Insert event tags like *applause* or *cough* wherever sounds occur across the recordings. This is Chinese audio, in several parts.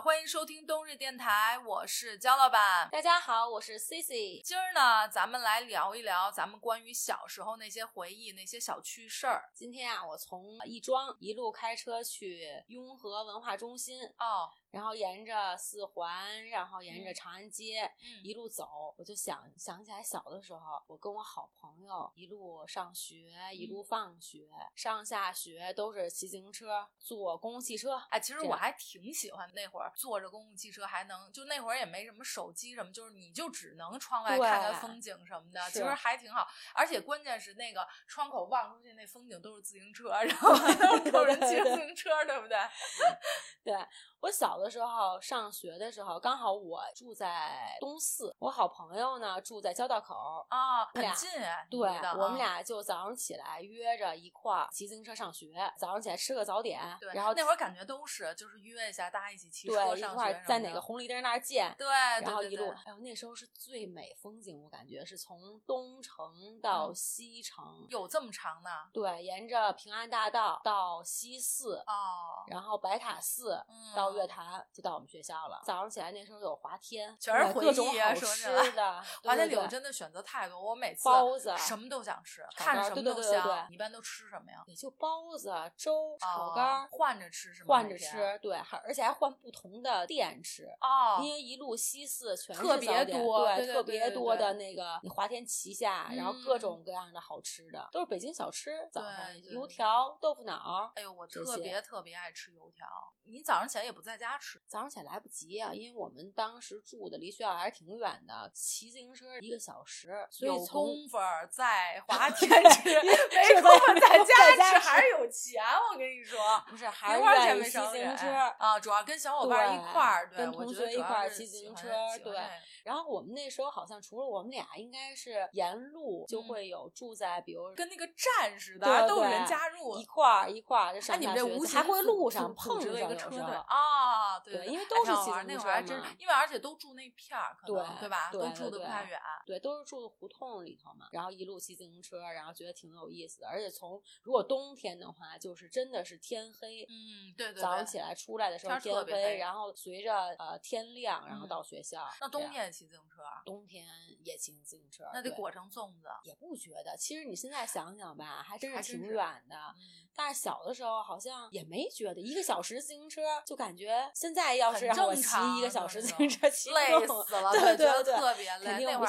欢迎收听东日电台，我是焦老板。大家好，我是 Cici。今儿呢，咱们来聊一聊咱们关于小时候那些回忆、那些小趣事儿。今天啊，我从亦庄一路开车去雍和文化中心哦，然后沿着四环，然后沿着嗯长安街、嗯一路走，我就想想起来小的时候，我跟我好朋友一路上学，一嗯路放学，上下学都是骑自行车，坐公共汽车。哎，其实我还挺喜欢那会儿坐着公共汽车还能，就那会儿也没什么手机什么，就是你就只能窗外看看风景什么的，其实还挺好。而且关键是那个窗口望出去那风景都是自行车，然后还 *laughs* 都是有人骑着自行车，对不对？*laughs* 对我小的时候上学的时候，刚好我住在东四，我好朋友呢住在交道口。啊，很近哎，对，我们啊。俩就早上起来约着一块儿骑自行车上学，早上起来吃个早点，对，然后那会儿感觉都是就是约一下，大家一起骑车对一上块儿在哪个红绿灯那儿见，对，然后一路，*laughs* 哎呦，那时候是最美风景，我感觉是从东城到嗯。西城，有这么长呢？对，沿着平安大道到西四，哦，然后白塔寺嗯到月坛，就到我们学校了。早上起来那时候有滑天，全是回忆啊好说吃的，*laughs* 对华天里我真的选择太多，我每次包子什么都想吃，看着什么都对对对对香。你一般都吃什么呀？也就包子、粥、炒哦肝儿，换着吃是吗？换着吃，对，还而且还换不同的店吃。哦，因为一路西四全是特别多对对特别多的那个你华天旗下，然后各嗯种各样的好吃的，都是北京小吃。早上对对油条、豆腐脑，哎呦，我特别特别爱吃油条。你早上起来也不在家吃，早上起来来不及啊，因为我们当时住的离学校还是挺远的，骑自行车一个小时，所有以从功夫儿在华天 *laughs* 吃，没是功夫在在家吃还是有钱。我跟你说，不是还是愿意骑自行车。啊，主要跟小伙伴一块儿，对，跟同学一块儿骑自行车对然后我们那时候好像除了我们俩，应该是沿路就嗯会有住在，比如跟那个站似的，对都有人加入一。块儿一块儿就哎，上你们这无形会路上碰上有时候个车队啊，对对因为哎都是骑自行车因为而且都住那片儿，可能对对吧？都住的不太远。对，都是住的胡同里头嘛，然后一路骑自行车，然后觉得挺有意思的。而且从如果冬天的话，就是真的是天黑，嗯，对对对。早上起来出来的时候天黑然后随着呃天亮，然后嗯到学校。那冬天也骑自行车啊，冬天也骑自行车，那得裹成粽子。也不觉得。其实你现在想想吧，还真是挺远的。嗯，但是小的时候好像也没觉得，一个小时自行车就感觉现在要是让我骑一个小时自行车，骑累死了，*laughs* 对对对特别累。肯定不。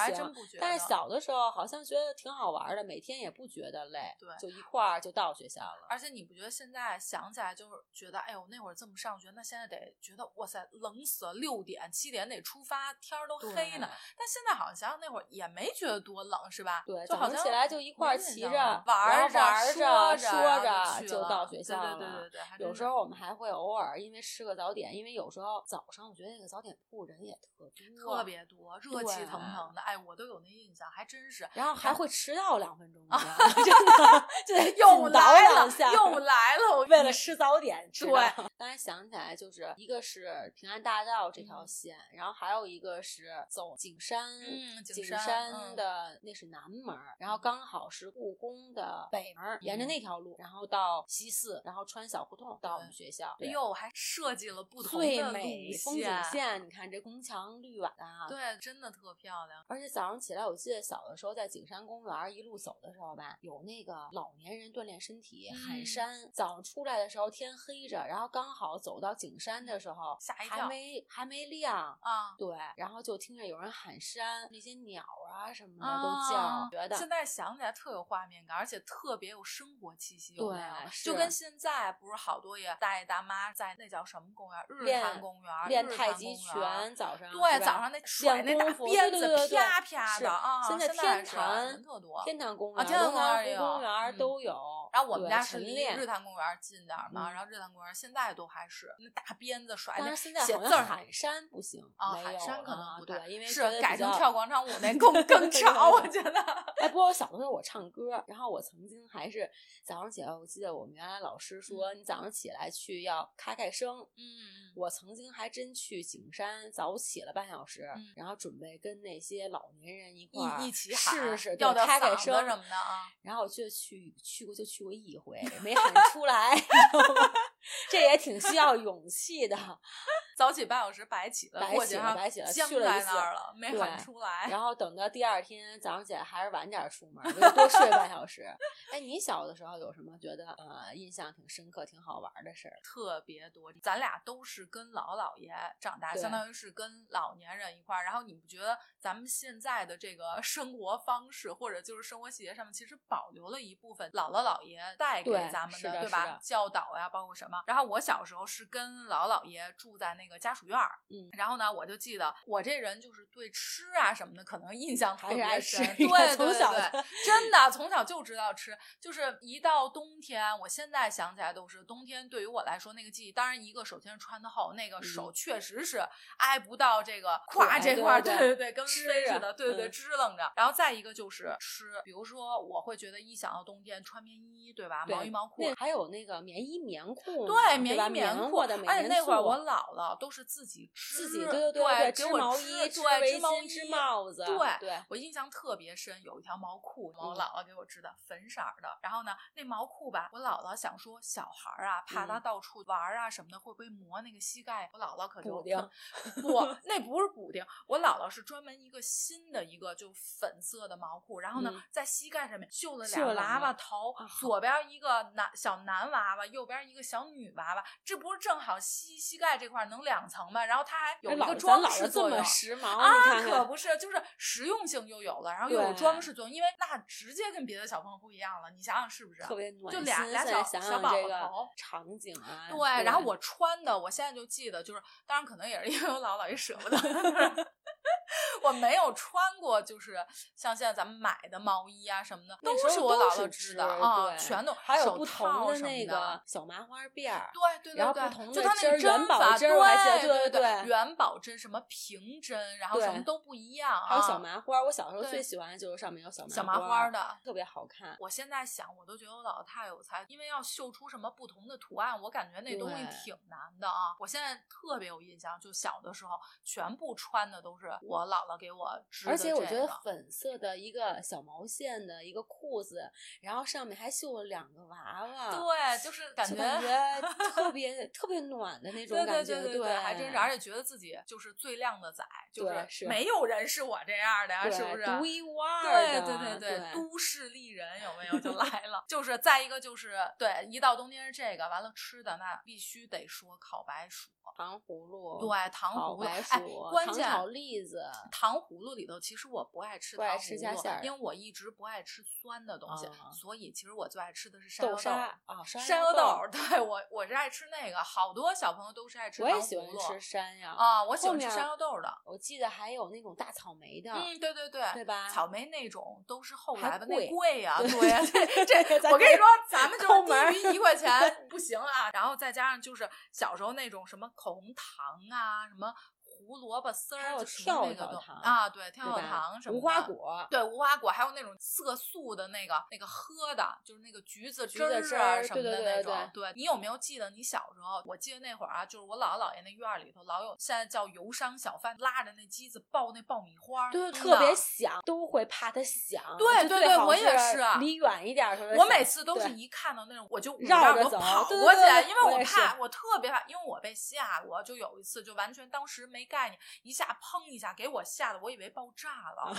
但是小的时候好像觉得挺好玩的，每天也不觉得累，对就一块儿就到学校了。而且你不觉得现在想起来就是觉得，哎呦，那会儿这么上学，那现在得觉得哇塞，冷死了，六点七点得出发，天儿都黑呢。但现在好像想想那会儿也没觉得多冷，是吧？对，就好像起来就一块儿骑着玩玩着玩着说着着就到学校对对对对对，还真是有时候我们还会偶尔因为吃个早点，因为有时候早上我觉得那个早点铺人也特多，特别多，热气腾腾的。哎，我都有那印象，还真是。然后还会迟到两分钟，*laughs* 你知道吗真的就得 *laughs* 又来了又来了！我 *laughs* 为了吃早点迟对到。当然想起来，就是一个是平安大道这条嗯线，然后还有一个是走景山，嗯景景山嗯的那是南门，然后刚好是故宫的北门，沿着嗯那条路，然后到西四，然后穿小胡同到我们学校。哎呦，还设计了不同最美风景线，你看这宫墙绿瓦的，对，真的特漂亮。而且早上起来，我记得小的时候在景山公园一路走的时候吧，有那个老年人锻炼身体喊嗯山。早上出来的时候天黑着，然后刚好走到景山的时候，吓一跳还没还没亮。啊，对，然后就听着有人喊山，那些鸟啊什么的啊都叫，觉得现在想起来特有画面感，而且特别有生活气息，有没有？对就跟现在不是好多也大爷大妈在那叫什么公园？日练坛公园，练日太极。拳，早上对，早上那甩那大鞭子啪啪的啊！现在天坛特多。天坛公园、啊天坛公园都有。然后我们家是离日坛公园近点儿嘛，嗯然后日坛公园现在都还是那大鞭子甩但那是现在写字儿山不行啊，没有喊山可能啊不对，因为是改成跳广场舞那 *laughs* 更更吵，我觉得。哎，不过我小的时候我唱歌，然后我曾经还是早上起来，我记得我们原来老师说，你早上起来去要开开声。嗯，我曾经还真去景山早起了半小时，嗯然后准备跟那些老年人一块儿一一起喊，试试要对开开声什么的啊。然后我就去去过就去过一回，没喊出来，这也挺需要勇气的。早起半小时白起了，白起了，白起了，去了一次在那儿了，没喊出来。然后等到第二天早上起来，还是晚点出门，就 *laughs* 多睡半小时。哎，你小的时候有什么觉得呃印象挺深刻、挺好玩的事儿？特别多，咱俩都是跟老姥爷长大，相当于是跟老年人一块儿。然后你不觉得咱们现在的这个生活方式，或者就是生活细节上面，其实保留了一部分姥姥姥爷带给咱们的，对吧？教导呀，包括什么？然后我小时候是跟老姥爷住在那个家属院儿。嗯，然后呢，我就记得我这人就是对吃啊什么的，可能印象特别深。对，从小真的从小就知道吃，就是一到冬天，我现在想起来都是冬天。对于我来说，那个记忆，当然一个首先是穿的厚，那个手确实是挨不到这个胯这块，对对对，跟飞似的，对对对，支棱着。然后再一个就是吃，比如说我会觉得一想到冬天穿棉衣，对吧？毛衣毛裤，还有那个棉衣棉裤，对，棉衣棉裤的，而且那会儿我姥姥都是自己织，自己对对对，给我毛衣、织围巾、织帽子，对对，我印象特别深，有一条毛裤，我姥姥给我织的，粉色的。然后呢，那毛裤吧，我姥姥想说小孩儿啊，怕他到处玩啊什么的，会不会磨那个膝盖？我姥姥可就补丁，不，*laughs* 那不是补丁，我姥姥是专门一个新的一个就粉色的毛裤，然后呢，在膝盖上面绣了俩娃娃头，左边一个男小男娃娃，右边一个小女娃娃，这不是正好膝膝盖这块能两层吗？然后它还有一个装饰作用，时髦啊，可不是，就是实用性又有了，然后又有装饰作用，因为那直接跟别的小朋友不一样了，你想想是不是？特别暖就俩俩小小宝宝头场景啊，对，然后我穿的，我现在就记得，就是当然可能也是因为我姥姥也舍不得。我没有穿过，就是像现在咱们买的毛衣啊什么的，都是我姥姥织的啊，全都还有不同的那个小麻花辫儿，对对对对，就它那个针法，对对对，元宝针什么平针，然后什么都不一样，还有小麻花。我小时候最喜欢的就是上面有小小麻花的，特别好看。我现在想，我都觉得我姥姥太有才，因为要绣出什么不同的图案，我感觉那东西挺难的啊。我现在特别有印象，就小的时候，全部穿的都是我姥姥给我织。而且我觉得粉色的一个小毛线的一个裤子，然后上面还绣了两个娃娃，对，就是感觉 *laughs* 特别特别暖的那种感觉，对对对，还真是，而且觉得自己就是最靓的仔，就是没有人是我这样的呀，是不是？独一无二的，对对对对，都市丽人有没有就来了？就是再一个就是对，一到冬天是这个，完了吃的那必须得说烤白薯。糖葫芦，对糖葫芦，哎，关键炒栗子，糖葫芦里头其实我不爱吃糖葫芦，因为我一直不爱吃酸的东西，所以其实我最爱吃的是山药豆啊，山药豆，对我我是爱吃那个，好多小朋友都是爱吃糖葫芦，我也喜欢吃山药啊，我喜欢吃山药豆的，我记得还有那种大草莓的，嗯，对对对，对吧？草莓那种都是后来的，那贵呀，对，这这我跟你说，咱们就是低于一块钱 *laughs* 不行啊，然后再加上就是小时候那种什么口红糖。啊，什么胡萝卜丝儿，还有跳跳糖啊，对，跳跳糖什么的，无花果，对，无花果，还有那种色素的那个那个喝的，就是那个橘子汁儿什么的那种。对，你有没有记得你小时候？我记得那会儿啊，就是我姥姥姥爷那院里头老有现在叫油商小贩拉着那机子爆那爆米花，对，特别响，都会怕它响。对对对，我也是，离远一点我每次都是一看到那种我就绕着走，跑过去，因为我怕，我特别怕，因为我被吓过，就有一次就完全当时没概念，一下。砰一下，给我吓得我以为爆炸了。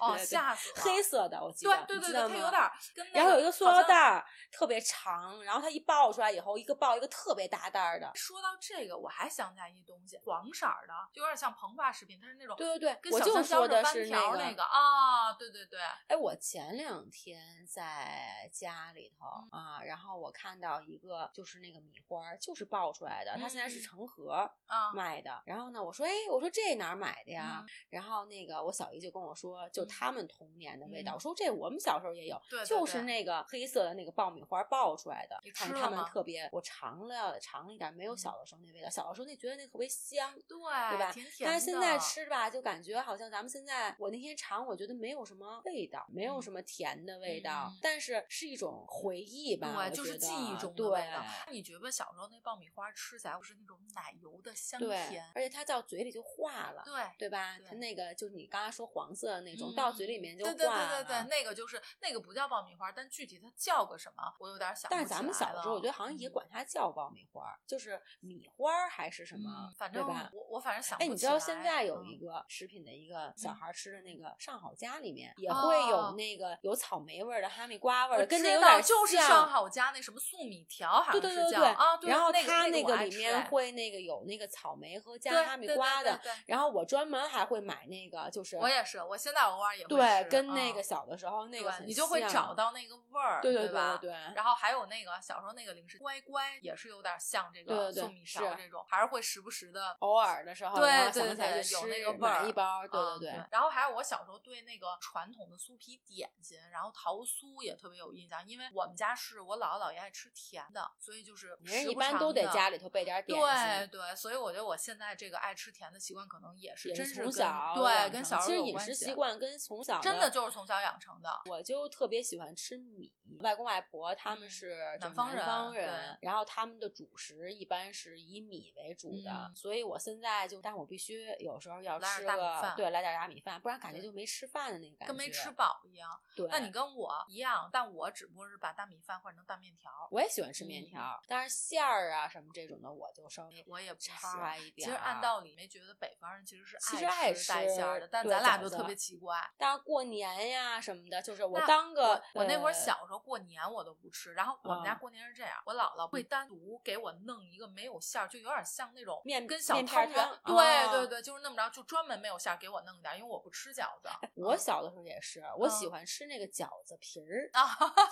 哦，吓死了！黑色的，我记得，对对对，它有点跟然后有一个塑料袋儿，特别长，然后它一爆出来以后，一个爆一个特别大袋儿的。说到这个，我还想起来一东西，黄色的，就有点像膨化食品，它是那种对对对，我就说的是那个啊，对对对。哎，我前两天在家里头啊，然后我看到一个就是那个米花，就是爆出来的，它现在是成盒卖的。然后呢，我说，哎，我说这哪儿买的呀？然后那个我小姨就跟我说，就他们童年。的味道，我说这我们小时候也有，就是那个黑色的那个爆米花爆出来的，看他们特别，我尝了尝了一点，没有小的时候那味道。小的时候那觉得那特别香，对对吧？甜甜但是现在吃吧，就感觉好像咱们现在，我那天尝，我觉得没有什么味道，没有什么甜的味道，但是是一种回忆吧，对，就是记忆中的味道。你觉得小时候那爆米花吃起来不是那种奶油的香甜，而且它到嘴里就化了，对对吧？它那个就是你刚刚说黄色的那种。到嘴里面就对对对对对，那个就是那个不叫爆米花，但具体它叫个什么，我有点想但是咱们小的时候，我觉得好像也管它叫爆米花，就是米花还是什么，反正我我反正想。哎，你知道现在有一个食品的一个小孩吃的那个上好佳里面也会有那个有草莓味的、哈密瓜味的，跟那有点就是上好佳那什么粟米条，好像是叫啊。然后它那个里面会那个有那个草莓和加哈密瓜的。然后我专门还会买那个，就是我也是，我现在偶尔也会对，跟那个小的时候那个你就会找到那个味儿，对对对对。然后还有那个小时候那个零食乖乖，也是有点像这个粟米条这种，还是会时不时的偶尔的时候，对对对，有那个味儿，一包，对对对。然后还有我小时候对那个传统的酥皮点心，然后桃酥也特别有印象，因为我们家是我姥姥姥爷爱吃甜的，所以就是人一般都得家里头备点点心。对对，所以我觉得我现在这个爱吃甜的习惯可能也是真是从小对跟小其实饮食习惯跟从小真的就是从小养成的。我就特别喜欢吃米，外公外婆他们是南方人，然后他们的主食一般是以米为主的，所以我现在就，但我必须有时候要吃个对来点大米饭，不然感觉就没吃饭的那个感觉，跟没吃饱一样。对，那你跟我一样，但我只不过是把大米饭换成大面条。我也喜欢吃面条，但是馅儿啊什么这种的，我就稍微我也不差一点。其实按道理没觉得北方人其实是爱吃带馅儿的，但咱俩就特别奇怪。但是过年呀什么的，就是我当个我那会儿小时候过年我都不吃，然后我们家过年是这样，我姥姥会单独给我弄一个没有馅儿，就有点像那种面跟小汤圆，对对对，就是那么着，就专门没有馅儿给我弄点，因为我不吃饺子。我小的时候也是，我喜欢吃那个饺子皮儿，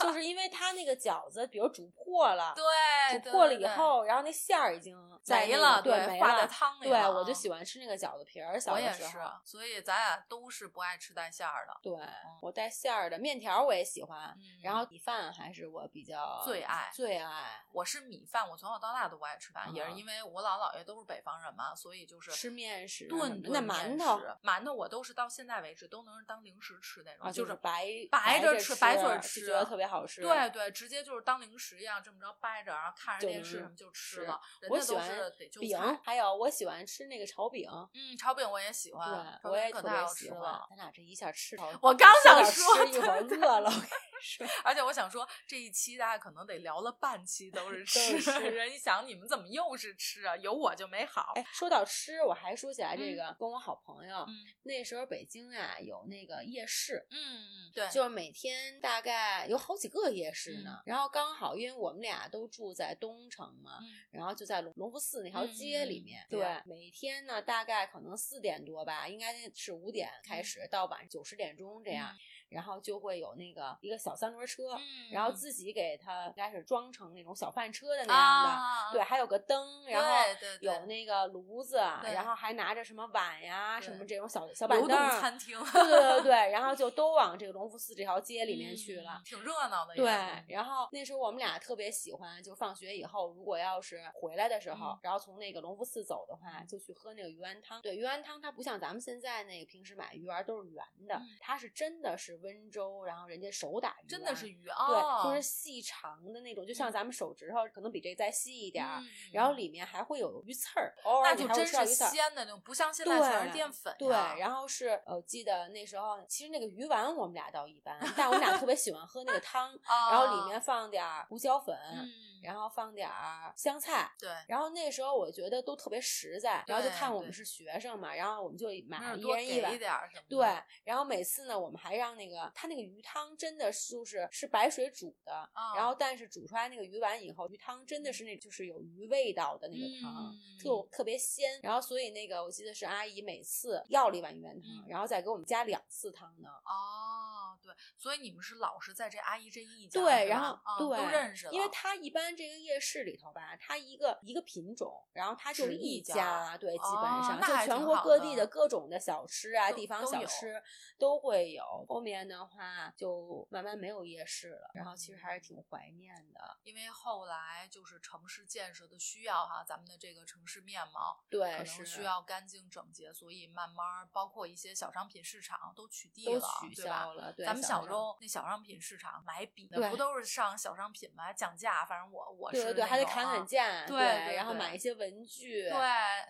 就 *laughs* 是因为它那个饺子，比如煮破了，对，煮破了以后，然后那馅儿已经没了，对，化在汤里了。对，我就喜欢吃那个饺子皮儿。我也是，所以咱俩都是不爱吃带馅儿的。对，我带馅儿的面条我也喜欢，然后米饭还是我比较最爱最爱。我是米饭，我从小到大都不爱吃饭，也是因为我姥姥爷都是北方人嘛，所以就是吃面食，炖那馒头馒头我都是到现在为止都能当零食吃那种，就是白白着吃，白嘴吃，觉得特别好吃。对对，直接就是当零食一样这么着掰着，然后看着电视什么就吃了。我喜欢饼，还有我喜欢吃那个炒饼。嗯，炒饼我也喜欢，我也特别喜欢。咱俩这一下吃，*laughs* 我刚想说一会儿饿了。而且我想说，这一期大家可能得聊了半期都是 *laughs* 吃。人一想，你们怎么又是吃啊？有我就没好。哎，说到吃，我还说起来这个，跟我好朋友，那时候北京啊有那个夜市，嗯嗯，对，就是每天大概有好几个夜市呢。然后刚好，因为我们俩都住在东城嘛，然后就在隆隆福寺那条街里面。对，每天呢大概可能四点多吧，应该是五点开始，到晚上九十点钟这样。然后就会有那个一个小三轮车，然后自己给它应该是装成那种小饭车的那样的，对，还有个灯，然后有那个炉子，然后还拿着什么碗呀，什么这种小小板凳，餐厅，对对对对，然后 *laughs* 就都往这个隆福寺这条街里面去了，挺热闹的。对，然后那时候我们俩特别喜欢，就放学以后，如果要是回来的时候，然后从那个隆福寺走的话，就去喝那个鱼丸汤。对，鱼丸汤它不像咱们现在那个平时买鱼丸都是圆的，它是真的是。温州，然后人家手打鱼，真的是鱼啊，对，就是细长的那种，就像咱们手指头，可能比这再细一点儿。然后里面还会有鱼刺儿，那就真是鲜的那种，不像现在全是淀粉。对，然后是呃，记得那时候其实那个鱼丸我们俩倒一般，但我们俩特别喜欢喝那个汤，*laughs* 然后里面放点胡椒粉。然后放点儿香菜，对。然后那时候我觉得都特别实在，然后就看我们是学生嘛，然后我们就买一人一碗，对。然后每次呢，我们还让那个他那个鱼汤真的就是是白水煮的，然后但是煮出来那个鱼丸以后，鱼汤真的是那就是有鱼味道的那个汤，特特别鲜。然后所以那个我记得是阿姨每次要了一碗鱼丸汤，然后再给我们加两次汤呢。哦，对，所以你们是老是在这阿姨这一家，对，然后对都认识了，因为他一般。这个夜市里头吧，它一个一个品种，然后它就一家，对，基本上就全国各地的各种的小吃啊，地方小吃都会有。后面的话就慢慢没有夜市了，然后其实还是挺怀念的。因为后来就是城市建设的需要哈，咱们的这个城市面貌对可能需要干净整洁，所以慢慢包括一些小商品市场都取缔了，取消了。咱们小时候那小商品市场买笔的，不都是上小商品吗？讲价，反正我我是对对，还得砍砍价，对，然后买一些文具，对，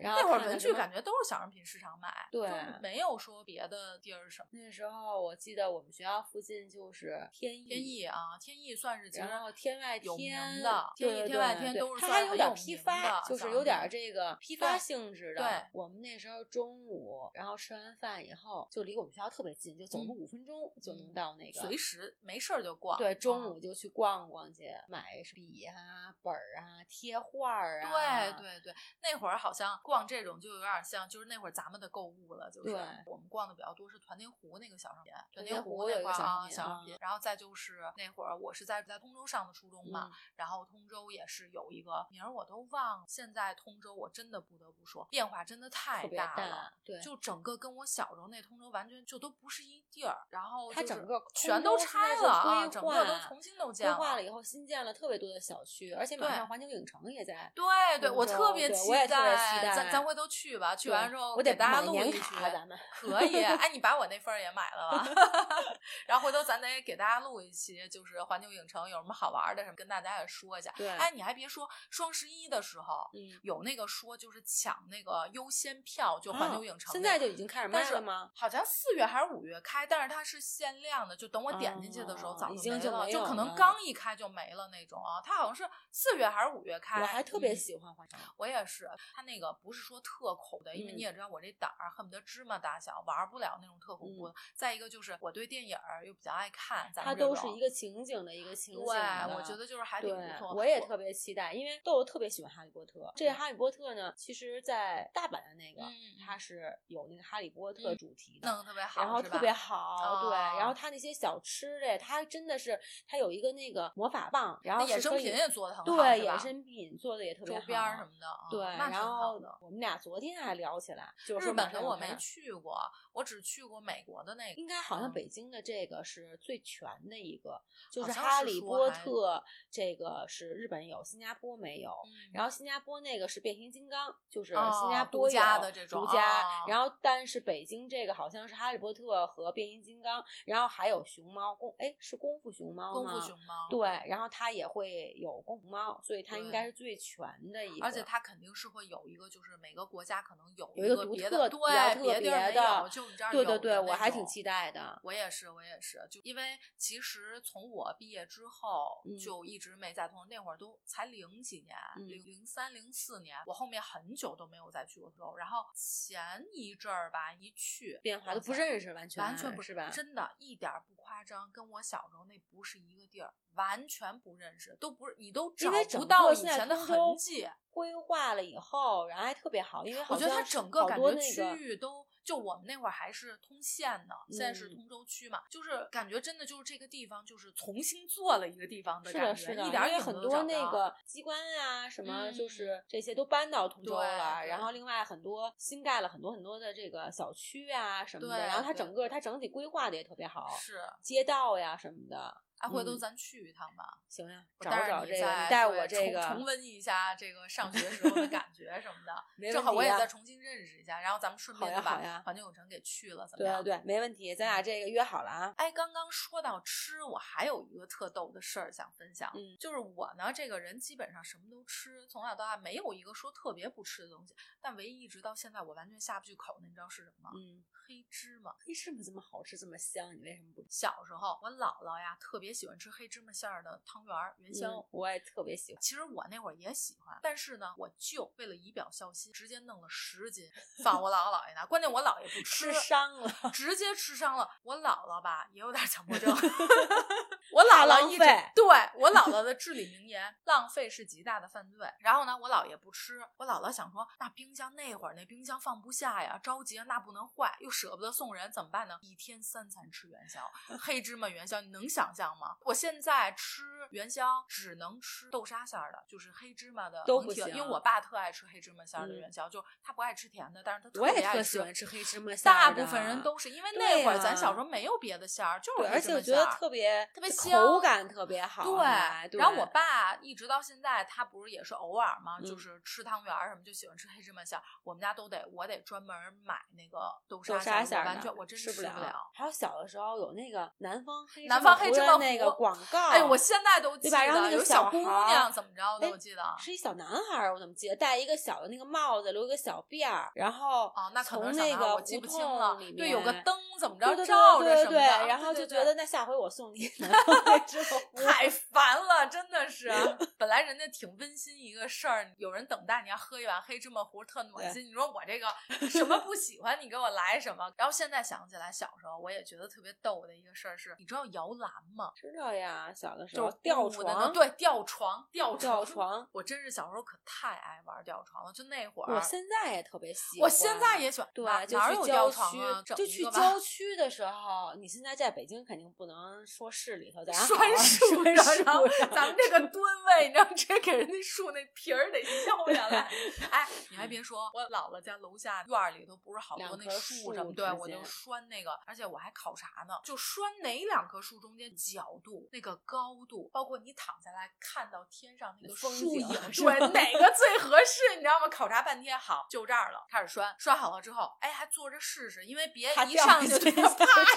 然后那会儿文具感觉都是小商品市场买，对，没有说别的地儿什么。那时候我记得我们学校附近就是天意，天意啊，天意算是然后天外天的，天意天外天都是它还有点批发，就是有点这个批发性质的。对，我们那时候中午，然后吃完饭以后，就离我们学校特别近，就走路五分钟就能到那个，随时没事儿就逛。对，中午就去逛逛去，买笔啊、本儿啊、贴画儿啊。对对对，那会儿好像逛这种就有点像，就是那会儿咱们的购物了，就是我们逛的比较多是团结湖那个小商品，团结湖那块啊小商品，然后再就是那会儿我是在在通州上的初中嘛，然后通州也是有一个名儿我都忘了，现在通州我真的不得不说变化真的太大了，对，就整个跟我小时候那通州完全就都不是一地儿，然后它整个全都拆了啊，整个都重新都建了，规划了以后新建了特别多的小区，而且马上环球影城也在，对对，我特别期待，咱咱回头去吧，去完之后我得大家录一局，咱们可以，哎，你把我那份儿也买了吧，*laughs* *laughs* 然后回头咱得给大家录一期，就是环球影城有什么好玩的什么，跟大家也说一下。对，哎，你还别说，双十一的时候，嗯，有那个说就是抢那个优先票，就环球影城，现在就已经开始卖了吗？好像四月还是五月开，但是它是限量的，就等我点进去的时候早就没了，就可能刚一开就没了那种啊。它好像是四月还是五月开，我还特别喜欢环球，我也是。它那个不是说特恐的，因为你也知道我这胆儿恨不得芝麻大小，玩不了那种特恐怖。再一个就是我对电影又比较爱看，它都是一个情景的一个情景。对，我觉得就是还挺不错。我也特别期待，因为豆豆特别喜欢哈利波特。这个哈利波特呢，其实在大阪的那个，它是有那个哈利波特主题的，弄得特别好，然后特别好。对，然后它那些小吃的，它真的是它有一个那个魔法棒，然后衍生品也做的很好，对，衍生品做的也特别好，周边什么的。对，然后我们俩昨天还聊起来，就是日本的我没去过，我只去过美国的那个。应该好像北京的这个是最全的一个，就是哈利波特这个是日本有，新加坡没有。然后新加坡那个是变形金刚，就是新加坡家的这种独家。然后但是北京这个好像是哈利波特和变形金刚，然后还有熊猫功，哎，是功夫熊猫吗？功夫熊猫。对，然后它也会有功夫猫，所以它应该是最全的一个。而且它肯定是会有一个，就是每个国家可能有有一个独特、对特别的，就你这儿有。对对对，我还挺期待的。我也是，我也是，就因为其实从我毕业之后就一直没再通，那会儿都才零几年，零零三零四年，我后面很久都没有再去过州。然后前一阵儿吧，一去变化都不认识，完全完全不是吧？真的，一点不夸张，跟我小时候那不是一个地儿，完全不认识，都不是你都找不到以前的痕迹。规划了以后，然后还特别好，因为我觉得它整个感觉区域都。就我们那会儿还是通县呢，现在是通州区嘛，就是感觉真的就是这个地方就是重新做了一个地方的感觉，一点也很多那个机关啊什么，就是这些都搬到通州了。然后另外很多新盖了很多很多的这个小区啊什么的，然后它整个它整体规划的也特别好，是街道呀什么的。哎，回头咱去一趟吧，行呀，找找这个，带我这个重温一下这个上学时候的感觉什么的，*laughs* 正好我也再重新认识一下，然后咱们顺便就把环球影城给去了，怎么样？对对，没问题，咱俩这个约好了啊。哎，刚刚说到吃，我还有一个特逗的事儿想分享，嗯，就是我呢这个人基本上什么都吃，从小到大没有一个说特别不吃的东西，但唯一一直到现在我完全下不去口的，你知道是什么吗？嗯，黑芝麻。黑芝麻这么好吃，这么香，你为什么不？小时候我姥姥呀特别喜欢吃黑芝麻。馅儿的汤圆儿元宵，我也特别喜欢。其实我那会儿也喜欢，但是呢，我舅为了以表孝心，直接弄了十斤放我姥姥姥爷那。关键我姥爷不吃，吃伤了，直接吃伤了。我姥姥吧也有点强迫症 *laughs* *laughs* 我姥姥一直对我姥姥的至理名言：浪费是极大的犯罪。然后呢，我姥爷不吃，我姥姥想说，那冰箱那会儿那冰箱放不下呀，着急那不能坏，又舍不得送人，怎么办呢？一天三餐吃元宵，黑芝麻元宵，你能想象吗？我现在吃元宵只能吃豆沙馅儿的，就是黑芝麻的都不行，因为我爸特爱吃黑芝麻馅儿的元宵，就他不爱吃甜的，但是他特别爱喜欢吃黑芝麻馅大部分人都是因为那会儿咱小时候没有别的馅儿，就是而且我觉得特别特别香，口感特别好。对，然后我爸一直到现在，他不是也是偶尔嘛，就是吃汤圆什么就喜欢吃黑芝麻馅儿，我们家都得我得专门买那个豆沙馅儿，完全我真吃不了。还有小的时候有那个南方黑南方黑芝麻那个广告，哎，我现在都记得，然后那个小姑娘怎么着的，我记得是一小男孩，我怎么记得戴一个小的那个帽子，留一个小辫儿，然后哦，那从那个胡同里面对有个灯怎么着照着什么的，然后就觉得那下回我送你 *laughs* *laughs* 太烦了，真的是。本来人家挺温馨一个事儿，有人等待你要喝一碗黑芝麻糊，特暖心。你说我这个什么不喜欢，你给我来什么？然后现在想起来，小时候我也觉得特别逗的一个事儿是，你知道摇篮吗？知道呀，小的时候吊床，对，吊床，吊 *laughs* 吊床。我真是小时候可太爱玩吊床了，就那会儿。我现在也特别喜欢。我现在也喜欢。对，哪有吊床啊？就去郊区的时候，你现在在北京肯定不能说市里头，咱拴树上，然后咱们这个吨位，你知道，直接给人家树那皮儿得削下来。*laughs* 哎，你还别说，我姥姥家楼下院里头不是好多那树什么？对，我就拴那个，而且我还考察呢，就拴哪两棵树中间角度、那个高度，包括你躺下来看到天上那个树影，*laughs* 对，哪个最合适？你知道吗？考察半天，好，就这儿了，开始拴。拴好了之后，哎，还坐着试试，因为别一上去啪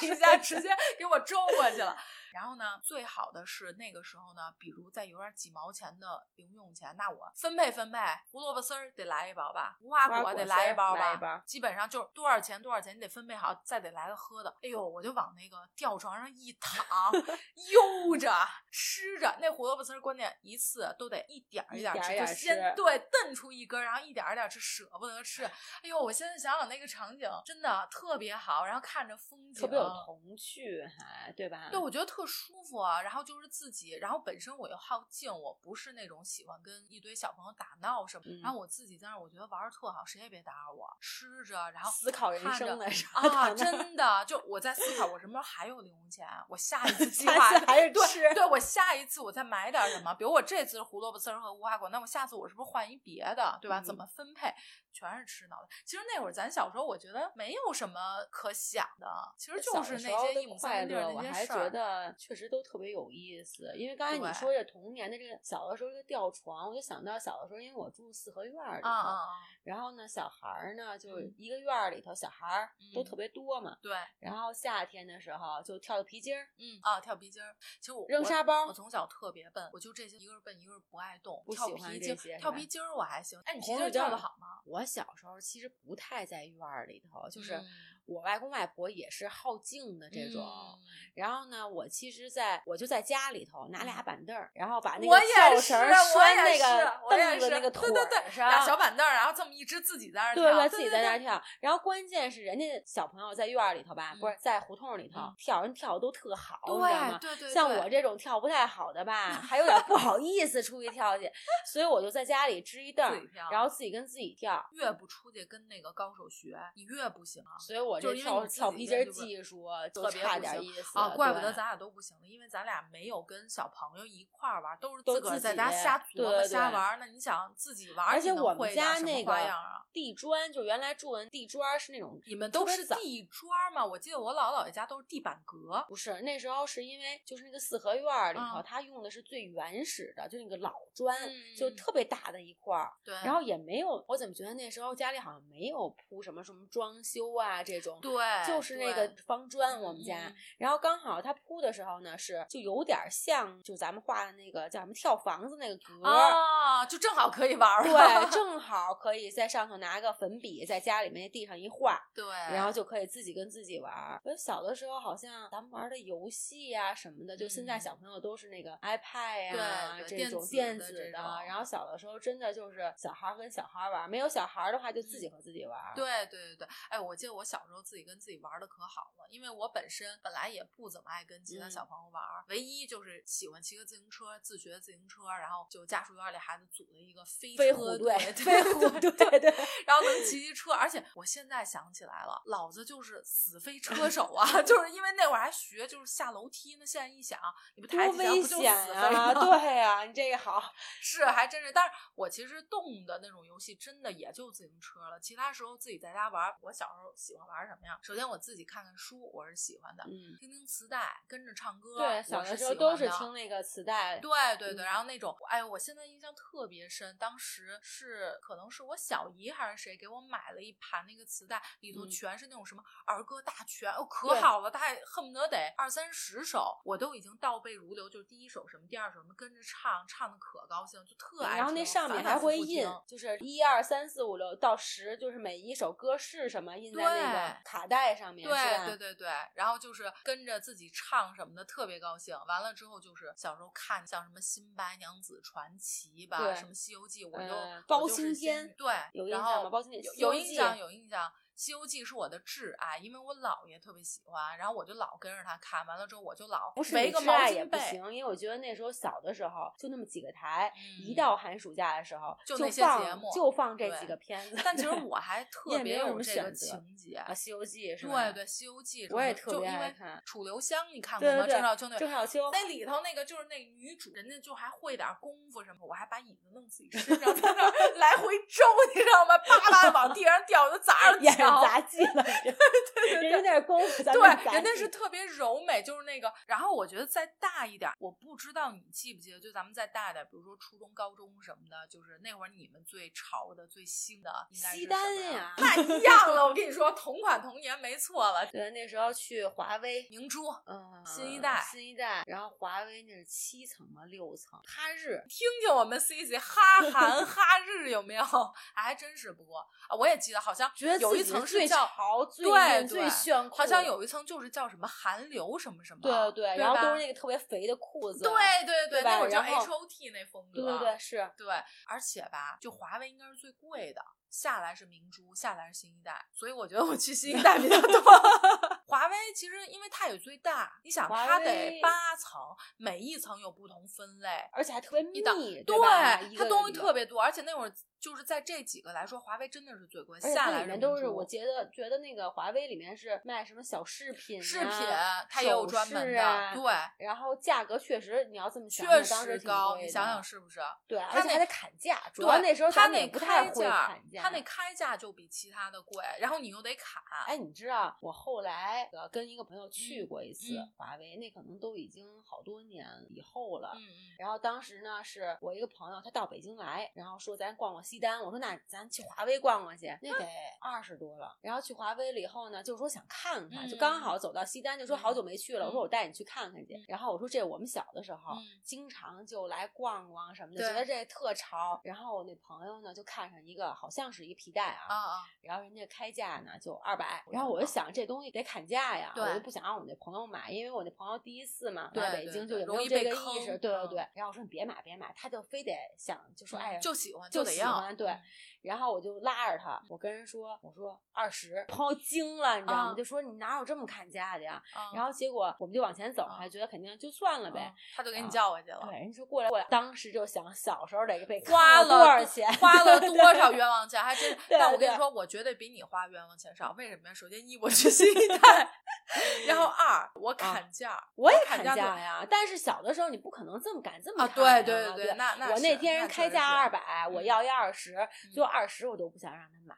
一下直接给我周过去了。然后呢，最好的是那个时候呢，比如再有点几毛钱的零用钱，那我分配分配，胡萝卜丝儿得来一包吧，无花果得来一包吧，基本上就是多少钱多少钱，你得分配好，再得来个喝的。哎呦，我就往那个吊床上一躺，*laughs* 悠着吃着那胡萝卜丝儿，关键一次都得一点一点吃，就先对瞪出一根，然后一点一点吃，舍不得吃。哎呦，我现在想想那个场景真的特别好，然后看着风景特别有童趣，还对吧？对，我觉得特。舒服啊，然后就是自己，然后本身我又好静，我不是那种喜欢跟一堆小朋友打闹什么，然后我自己在那，我觉得玩的特好，谁也别打扰我，吃着，然后思考人生的啊，*laughs* 真的，就我在思考我什么时候还有零用钱，我下一次计 *laughs* 划还是对，对我下一次我再买点什么，比如我这次胡萝卜丝和无花果，那我下次我是不是换一别的，对吧？怎么分配？全是吃脑袋。其实那会儿咱小时候，我觉得没有什么可想的，其实就是那些一亩三分地那些事儿。我还觉得确实都特别有意思。因为刚才你说这童年的这个小的时候这个吊床，我就想到小的时候，因为我住四合院里头，然后呢，小孩儿呢就一个院里头小孩儿都特别多嘛。对。然后夏天的时候就跳皮筋儿。嗯啊，跳皮筋儿。其实我扔沙包。我从小特别笨，我就这些，一个是笨，一个是不爱动。不喜欢这些。跳皮筋儿我还行。哎，你皮筋儿跳的好吗？我小时候其实不太在院儿里头，就是我外公外婆也是好静的这种。然后呢，我其实在我就在家里头拿俩板凳儿，然后把那个跳绳拴那个凳子那个腿上，俩小板凳儿，然后这么一直自己在那儿跳，自己在那跳。然后关键是人家小朋友在院儿里头吧，不是在胡同里头跳，人跳的都特好，你知道吗？像我这种跳不太好的吧，还有点不好意思出去跳去，所以我就在家里支一凳儿，然后自己跟自己跳。越不出去跟那个高手学，你越不行。所以我这跳跳皮筋技术特别差点意思啊，怪不得咱俩都不行了，因为咱俩没有跟小朋友一块儿玩，都是自个儿在家瞎琢磨瞎玩。那你想自己玩，而且我们家那个地砖，就原来住的地砖是那种，你们都是地砖吗？我记得我姥姥姥爷家都是地板革，不是那时候是因为就是那个四合院里头，他用的是最原始的，就那个老砖，就特别大的一块儿。对，然后也没有，我怎么觉得那时候家里好像没有铺什么什么装修啊这种，对，就是那个方砖。我们家，然后刚好他铺的时候呢，是就有点像就咱们画的那个叫什么跳房子那个格啊，就正好可以玩对，正好可以在上头拿个粉笔在家里面地上一画，对，然后就可以自己跟自己玩。我小的时候好像咱们玩的游戏呀什么的，就现在小朋友都是那个 iPad 呀这种电子的，然后小的时候真的就是小孩跟小孩玩，没有小孩的话就自己和自己玩。对对对对，哎，我记得我小时候。时候自己跟自己玩的可好了，因为我本身本来也不怎么爱跟其他小朋友玩，唯一就是喜欢骑个自行车，自学自行车，然后就家属院里孩子组了一个飞飞车队，*laughs* 飞虎队，对。对，*laughs* 然后能骑骑车，而且我现在想起来了，老子就是死飞车手啊，*laughs* 就是因为那会儿还学就是下楼梯呢，现在一想，你不抬起来不就死飞吗？对呀，你这个好，是还真是，但是我其实动的那种游戏真的也就自行车了，其他时候自己在家玩，我小时候喜欢玩什么呀？首先我自己看看书，我是喜欢的，嗯，听听磁带，跟着唱歌，对，小的时候都是听那个磁带，对对对，然后那种，哎，我现在印象特别深，当时是可能是我小姨还是谁给我买了一盘那个磁带，里头全是那种什么儿歌大全，哦，可好了，大概恨不得得二三十首，我都已经倒背如流，就是第一首什么，第二首什么，跟着唱，唱的可高兴，就特爱。然后那上面还会印，就是一二三四五六到十，就是每一首歌是什么，印在那个卡带上面，对对对对，然后就是跟着自己唱什么的，特别高兴。完了之后就是小时候看像什么《新白娘子传奇》吧，什么《西游记》，我就包青天，对，有印象吗？包青天有印象，有印象。《西游记》是我的挚爱，因为我姥爷特别喜欢，然后我就老跟着他看。完了之后，我就老不是没个毛巾被。行，因为我觉得那时候小的时候就那么几个台，一到寒暑假的时候就那些节目，就放这几个片子。但其实 *laughs* 我还特别有这个情节啊，《西游记》是吧？对对，《西游记》我也特别爱看。楚留香你看过吗？郑少秋那郑少秋那里头那个就是那女主，人家就还会点功夫什么，我还把椅子弄自己身上，在那来回 *laughs* 周，你知道吗？啪啦往地上掉，就砸上 *laughs* 脚，杂技了。*laughs* 对对对，人家那功夫，对，人家是特别柔美，就是那个。然后我觉得再大一点，我不知道你记不记得，就咱们再大一点，比如说初中、高中什么的，就是那会儿你们最潮的、最新的应该是西单呀，那一样了。我跟你说，同款同年没错了。对，那时候去华为、明珠，嗯，新一代、新一代，然后华为那是七层吗？六层？哈日，听听我们 C C 哈韩 *laughs* 哈日有没有？还真是，不过啊，我也记得好像有一层是叫。对对，好像有一层就是叫什么韩流什么什么，对对对，然后都是那个特别肥的裤子，对对对，那会儿叫 H O T 那风格，对对对，是，对，而且吧，就华为应该是最贵的。下来是明珠，下来是新一代，所以我觉得我去新一代比较多。*laughs* 华为其实因为它也最大，你想它得八层，每一层有不同分类，而且还特别密，对，它东西特别多，而且那会儿就是在这几个来说，华为真的是最贵。下来里面都是，我觉得觉得那个华为里面是卖什么小饰品、饰品，它也有专门的，对。然后价格确实，你要这么想，确实高，你想想是不是？对，而且还得砍价，主要那时候他那不太会砍价。他那开价就比其他的贵，然后你又得砍。哎，你知道我后来跟一个朋友去过一次华为，那可能都已经好多年以后了。嗯嗯。然后当时呢，是我一个朋友，他到北京来，然后说咱逛逛西单。我说那咱去华为逛逛去，那得二十多了。然后去华为了以后呢，就是说想看看，就刚好走到西单，就说好久没去了。我说我带你去看看去。然后我说这我们小的时候经常就来逛逛什么的，觉得这特潮。然后我那朋友呢就看上一个，好像是一皮带啊。啊啊！然后人家开价呢就二百，然后我就想这东西得砍价呀，我就不想让我那朋友买，因为我那朋友第一次嘛来北京就有没有这个意识，对对对。然后我说你别买别买，他就非得想就说哎就喜欢就喜欢对。然后我就拉着他，我跟人说我说二十，朋友惊了，你知道吗？就说你哪有这么砍价的呀？然后结果我们就往前走，还觉得肯定就算了呗，他就给你叫过去了。对，人说过来过来，当时就想小时候得被花了多少钱，花了 *laughs* 多少冤枉钱，还真。但我跟你说，我绝对比你花冤枉钱少。为什么呀？首先一，我去新一代，然后 *laughs* 二，我砍价，我也砍价呀。但是小的时候你不可能这么敢这么砍啊！对对对对，那那我那天人开价二百，我要一二十，就二十我都不想让他买。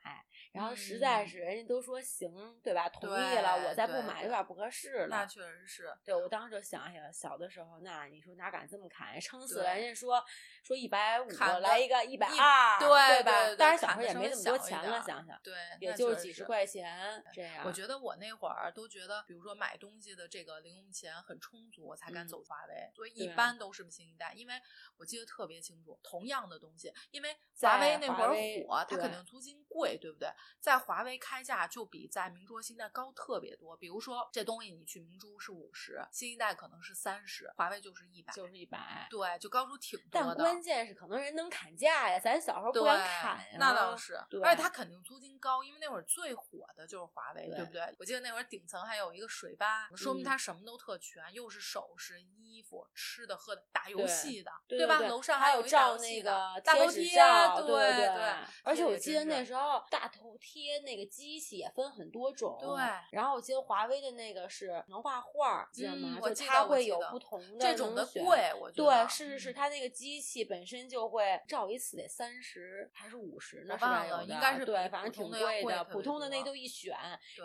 然后实在是人家都说行，对吧？同意了，我再不买有点不合适了。那确实是。对，我当时就想起来，小的时候，那你说哪敢这么砍？撑死了，人家说说一百五，来一个一百二，对吧？当然小时候也没那么多钱了，想想，对，也就是几十块钱这样。我觉得我那会儿都觉得，比如说买东西的这个零用钱很充足，我才敢走华为。所以一般都是新一代，因为我记得特别清楚，同样的东西，因为华为那会儿火，它肯定租金贵，对不对？在华为开价就比在明珠、新一代高特别多。比如说这东西你去明珠是五十，新一代可能是三十，华为就是一百，就是一百，对，就高出挺多的。但关键是可能人能砍价呀，咱小时候不敢砍呀。那倒是，而且它肯定租金高，因为那会儿最火的就是华为，对不对？我记得那会儿顶层还有一个水吧，说明它什么都特全，又是首饰、衣服、吃的、喝的、打游戏的，对吧？楼上还有照那个大头贴，对对对。而且我记得那时候大头贴那个机器也分很多种，对。然后我记得华为的那个是能画画，记得吗？就它会有不同的这种的贵，我觉得对，是是是，它那个机器本身就会照一次得三十还是五十呢？是吧？有的，应该是对，反正挺贵的。普通的那都一选，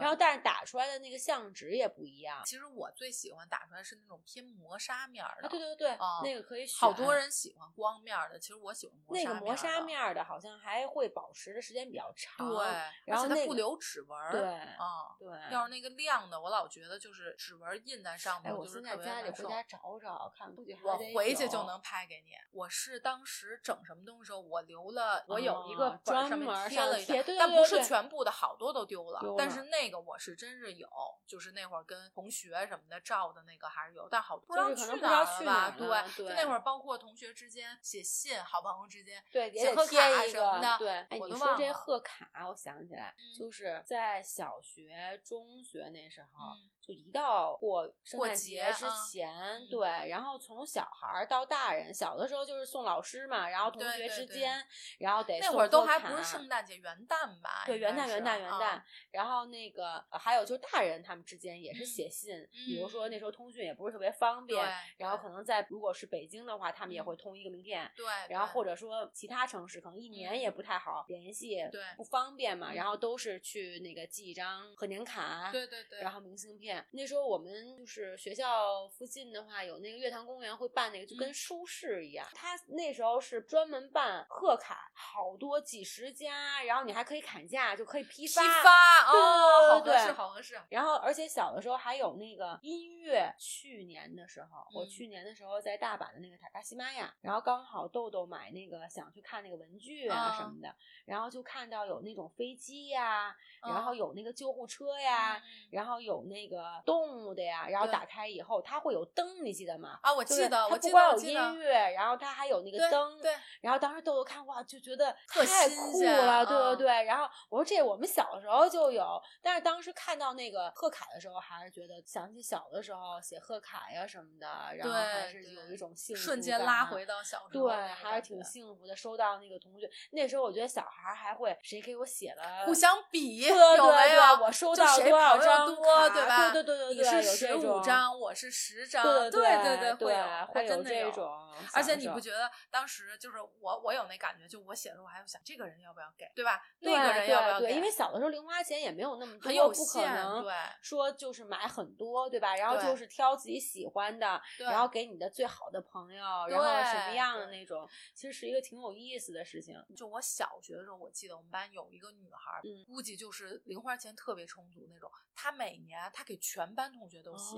然后但是打出来的那个相纸也不一样。其实我最喜欢打出来是那种偏磨砂面的，对对对，那个可以选。好多人喜欢光面的，其实我喜欢磨砂面那个磨砂面的，好像还会保持的时间比较长。对，然后它不留指纹。对，啊，对。要是那个亮的，我老觉得就是指纹印在上面，我现在家里回家找找看，我回去就能拍给你。我是当时整什么东西时候，我留了，我有一个专门贴了一下，但不是全部的，好多都丢了。但是那个我是真是有，就是那会儿跟同学什么的照的那个还是有，但好多不知道去哪了吧？对，就那会儿包括同学之间写信，好朋友之间对写贺卡什么的，对。哎，你说这贺卡，我想起来，就是在小学、中学那时候。就一到过圣诞节之前，对，然后从小孩到大人，小的时候就是送老师嘛，然后同学之间，然后得那会儿都还不是圣诞节，元旦吧？对，元旦，元旦，元旦。然后那个还有就是大人他们之间也是写信，比如说那时候通讯也不是特别方便，然后可能在如果是北京的话，他们也会通一个名片，对，然后或者说其他城市可能一年也不太好联系，对，不方便嘛，然后都是去那个寄一张贺年卡，对对对，然后明信片。那时候我们就是学校附近的话，有那个月坛公园会办那个，就跟书市一样。他那时候是专门办贺卡，好多几十家，然后你还可以砍价，就可以批发。批发哦，好合适，好合适。然后而且小的时候还有那个音乐。去年的时候，我去年的时候在大阪的那个塔卡西玛雅，然后刚好豆豆买那个想去看那个文具啊什么的，然后就看到有那种飞机呀，然后有那个救护车呀，然后有那个动物的呀，然后打开以后它会有灯，你记得吗？啊，我记得，它不光有音乐，然后它还有那个灯。对。然后当时豆豆看哇，就觉得太酷了，对对对。然后我说这我们小时候就有，但是当时看到那个贺卡的时候，还是觉得想起小的时候写贺卡呀什么的，然后还是有一种幸福瞬间拉回到小时候，对，还是挺幸福的。收到那个同学，那时候我觉得小孩还会谁给我写了，互相比，对对对，我收到多少张多，对吧？对对对对，你是十五张，我是十张，对对对会有，会有这种。而且你不觉得当时就是我，我有那感觉，就我写的时候还要想这个人要不要给，对吧？那个人要不要给？因为小的时候零花钱也没有那么多，很有限，对，说就是买很多，对吧？然后就是挑自己喜欢的，然后给你的最好的朋友，然后什么样的那种，其实是一个挺有意思的事情。就我小学的时候，我记得我们班有一个女孩，估计就是零花钱特别充足那种。她每年她给全班同学都写，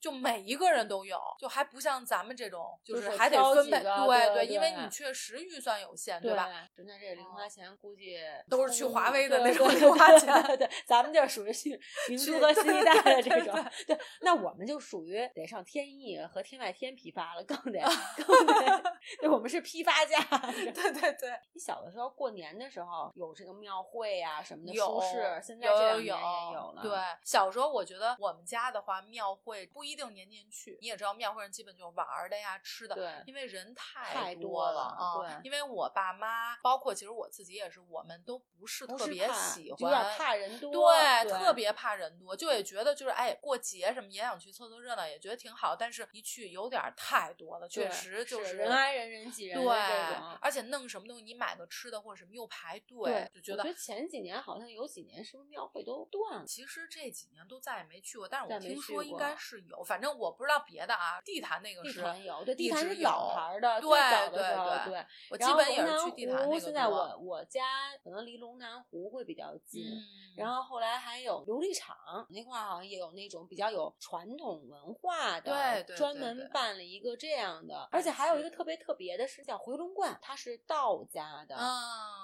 就每一个人都有，就还不像咱们这种，就是还得分配。对对，因为你确实预算有限，对吧？人家这零花钱估计都是去华为的那种零花钱，对，咱们这属于 *laughs* 去明珠和新一代的这种。对，那我们就属于得上天意和天外天批发了，更得 *laughs* 更得。对，我们是批发价。*laughs* 对对对，你小的时候过年的时候有这个庙会呀什么的，有是现在这两年也有了。对，小时候我觉得我们家的话，庙会不一定年年去。你也知道，庙会上基本就是玩的呀、吃的，对，因为人太多了啊。对，因为我爸妈，包括其实我自己也是，我们都不是特别喜欢，有点怕人多。对，特别怕人多，就也觉得就是哎，过节什么也想去凑凑热闹，也觉得挺好。但是一去有点太多了，确实就是人挨人人挤人对。而且弄什么东西，你买个吃的或者什么又排队，就觉得。我觉得前几年好像有几年是不是庙会都断了？其实这几年都再也没去。去过，但是我听说应该是有，反正我不知道别的啊。地坛那个是地坛有，对，地坛是老牌的，对对对对。我基本也是去地坛那个。现在我我家可能离龙南湖会比较近，然后后来还有琉璃厂那块儿好像也有那种比较有传统文化的，对，专门办了一个这样的，而且还有一个特别特别的是叫回龙观，它是道家的，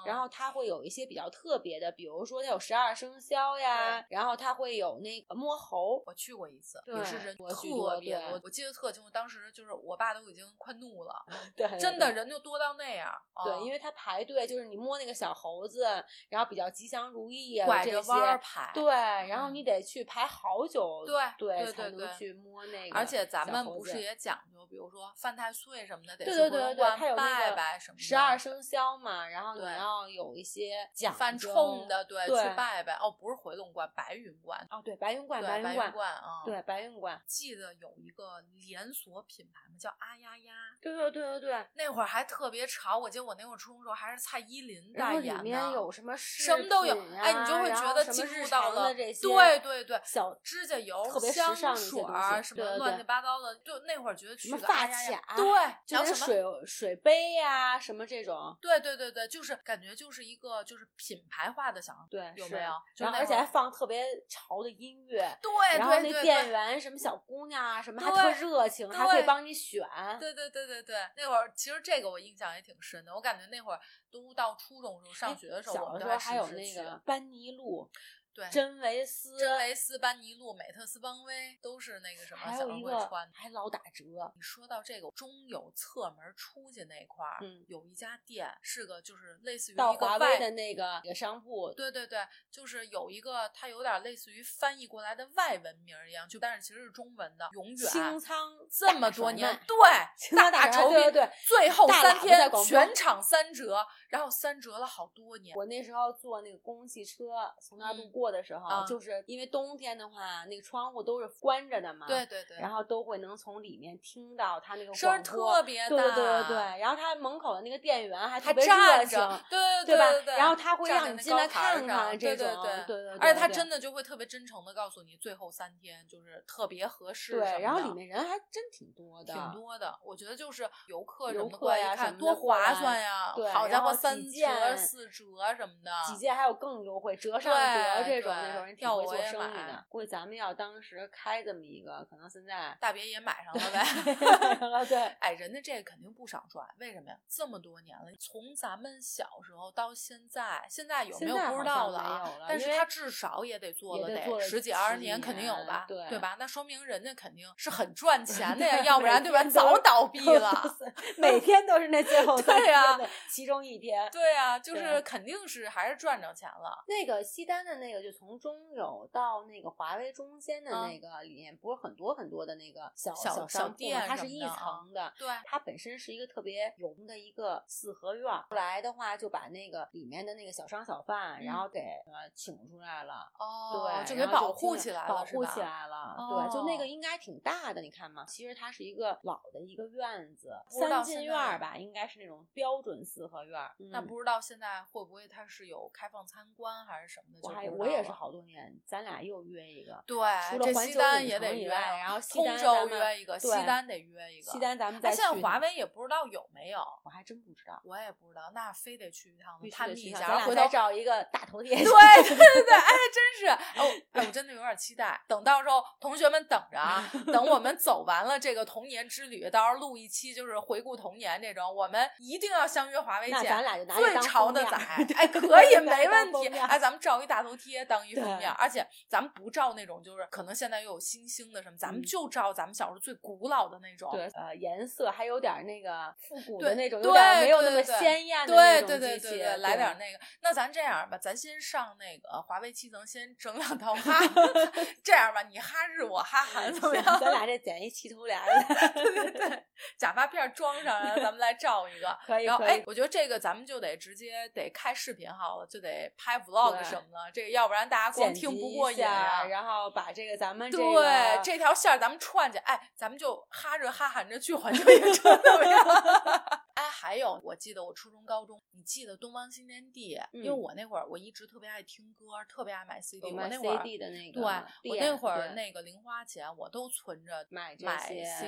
然后它会有一些比较特别的，比如说它有十二生肖呀，然后它会有那个摸猴，我去过一次，也是人特别多，我记得特清楚，当时就是我爸都已经快怒了，对，真的人就多到那样，对，因为他排队，就是你摸那个小猴子，然后比较吉祥如意啊，拐着弯排，对，然后你得去排好久，对对才能去摸那个，而且咱们不是也讲究，比如说犯太岁什么的，得对对对对，他有拜拜什么十二生肖嘛，然后你要有一些讲犯冲的，对，去拜拜。哦，不是回龙观，白云观，哦，对，白云观，白云观啊，对，白云观。记得有一个连锁品牌嘛，叫阿丫丫，对对对对对，那会儿还特别潮。我记得我那会儿初中时候还是蔡依林代言的，里面有什么什么都有，哎，你就会觉得进入到了对对对，小指甲油、特别香水什么乱七八糟的，就那会儿觉得去个发卡，对，就是水水杯呀什么这种，对对对对，就是感觉就是一个就是品牌化的小，对，有没有？然后而且还放特别潮的音乐，对，然后那店员什么小姑娘啊什么还特热情，还会帮你选，对对对对对，那会儿其实这个我印象也挺深的，我感觉那会儿都到初中时候上学的时候，小的时候还有那个班尼路。对，真维斯、真维斯、班尼路、美特斯邦威都是那个什么小会穿，还老打折。你说到这个中有侧门出去那块儿，嗯，有一家店是个就是类似于到华为的那个商铺，对对对，就是有一个它有点类似于翻译过来的外文名一样，就但是其实是中文的。永远清仓这么多年，对，大酬宾，对对，最后三天全场三折，然后三折了好多年。我那时候坐那个公共汽车从那儿路过的时候，就。是因为冬天的话，那个窗户都是关着的嘛，对对对，然后都会能从里面听到他那个声特别大，对对对对然后他门口的那个店员还特别热情，对对对？对然后他会让你进来看看这种，对对对，而且他真的就会特别真诚的告诉你，最后三天就是特别合适。对，然后里面人还真挺多的，挺多的。我觉得就是游客游客呀什么多划算呀！对，好家伙，三折四折什么的，几件还有更优惠，折上折这种那种人挺会做生意的。估计咱们要当时开这么一个，可能现在大别也买上了呗。*laughs* 对，哎，人家这个肯定不少赚，为什么呀？这么多年了，从咱们小时候到现在，现在有没有不知道了？但是他至少也得做了得十几二十年，肯定有吧？对对吧？那说明人家肯定是很 *laughs* 赚钱的呀，要不然对吧？早倒闭了。每天都是那最后 *laughs* 对呀，其中一天。对啊，就是肯定是还是赚着钱了。那个西单的那个，就从中友到那个。华为中间的那个里面不是很多很多的那个小小商店，它是一层的，对，它本身是一个特别融的一个四合院。后来的话就把那个里面的那个小商小贩，然后给呃请出来了，哦，对，就给保护起来了，保护起来了，对，就那个应该挺大的，你看嘛，其实它是一个老的一个院子，三进院吧，应该是那种标准四合院。那不知道现在会不会它是有开放参观还是什么的？我还我也是好多年，咱俩又约。一个对，除了西单也得约，然后通州约一个，西单得约一个。西单咱们再去。现在华为也不知道有没有，我还真不知道，我也不知道，那非得去一趟探秘一下，回头找一个大头贴。对对对对，哎，真是哦，哎，我真的有点期待。等到时候同学们等着啊，*laughs* 等我们走完了这个童年之旅，到时候录一期就是回顾童年这种，我们一定要相约华为见。咱俩就最潮的仔，*laughs* 哎，可以没问题。哎，咱们照一大头贴当一封面，而且咱们不照那种就是。可能现在又有新兴的什么，咱们就照咱们小时候最古老的那种，对，呃，颜色还有点那个复古的那种，有点没有那么鲜艳的那种机器，来点那个。那咱这样吧，咱先上那个华为七层，先整两套哈。这样吧，你哈日，我哈韩，怎么样？咱俩这剪一齐头帘 *laughs* 对对对，假发片装上，然后咱们来照一个。可以可以。哎，我觉得这个咱们就得直接得开视频好了，就得拍 vlog 什么的。这个要不然大家光听不过瘾啊。然后把这个咱们对这条线咱们串起，哎，咱们就哈着哈喊着去环球影城怎么样？哎，还有有，我记得我初中、高中，你记得东方新天地？因为我那会儿我一直特别爱听歌，特别爱买 CD。我那会儿 CD 的那个，对，我那会儿那个零花钱我都存着买买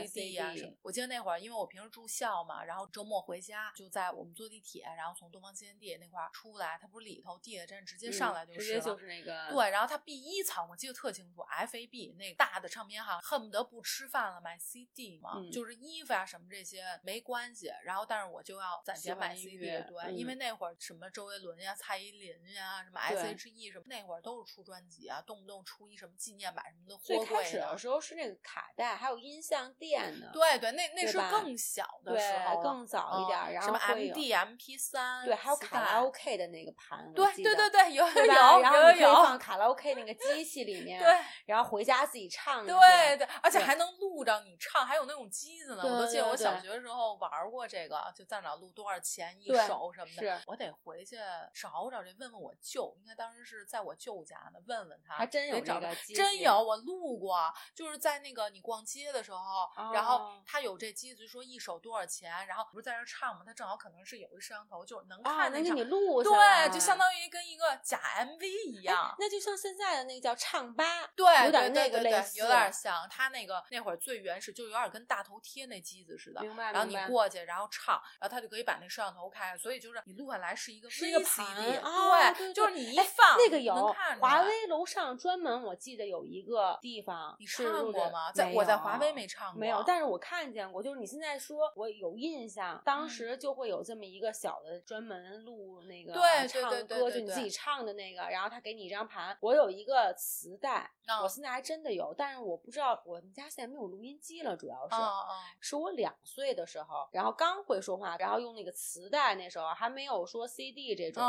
CD 啊什么。我记得那会儿，因为我平时住校嘛，然后周末回家就在我们坐地铁，然后从东方新天地那块儿出来，它不是里头地铁站直接上来就是直接就是那个对，然后它 B 一层我记得特清楚，FAB 那大的唱片行，恨不得不吃饭了买 CD 嘛，就是衣服啊什么这些没关系，然后但是我就要攒钱买 CD，对，因为那会儿什么周杰伦呀、蔡依林呀、什么 S.H.E 什么，那会儿都是出专辑啊，动不动出一什么纪念版什么的。最开始的时候是那个卡带，还有音像店的。对对，那那是更小的时候，更早一点，然后什么 M.D、M.P 三对，还有卡拉 OK 的那个盘，对对对对，有有有有有放卡拉 OK 那个机器里 *laughs* 面，对，然后回家自己唱。对对，而且还能录着你唱，还有那种机子呢。我都记得我小学的时候玩过这个，就在哪录多少钱一首什么的。我得回去找找这，问问我舅，应该当时是在我舅家呢，问问他。还真有这个真有，我录过，就是在那个你逛街的时候，然后他有这机子，说一首多少钱，然后不是在这唱吗？他正好可能是有一摄像头，就是能看能给你录对，就相当于跟一个假 MV 一样。那就像现在的那个叫唱吧，对，有点那个类似，有点像他那个那会儿最原始，就有点跟大头贴那机子似的。明白。然后你过去，然后唱，然后他就可以把那摄像头开，所以就是你录下来是一个是一个盘，对，就是你一放那个有华为楼上专门，我记得有一个地方，你唱过吗？在我在华为没唱过，没有，但是我看见过。就是你现在说，我有印象，当时就会有这么一个小的专门录那个唱歌，就你自己唱的那个，然后他给你一张盘。我有一个磁带，我现在还真的有，但是我不知道我们家现在没有录音机了，主要是，是我两岁的时候，然后刚会说话，然后用那个磁带，那时候还没有说 CD 这种，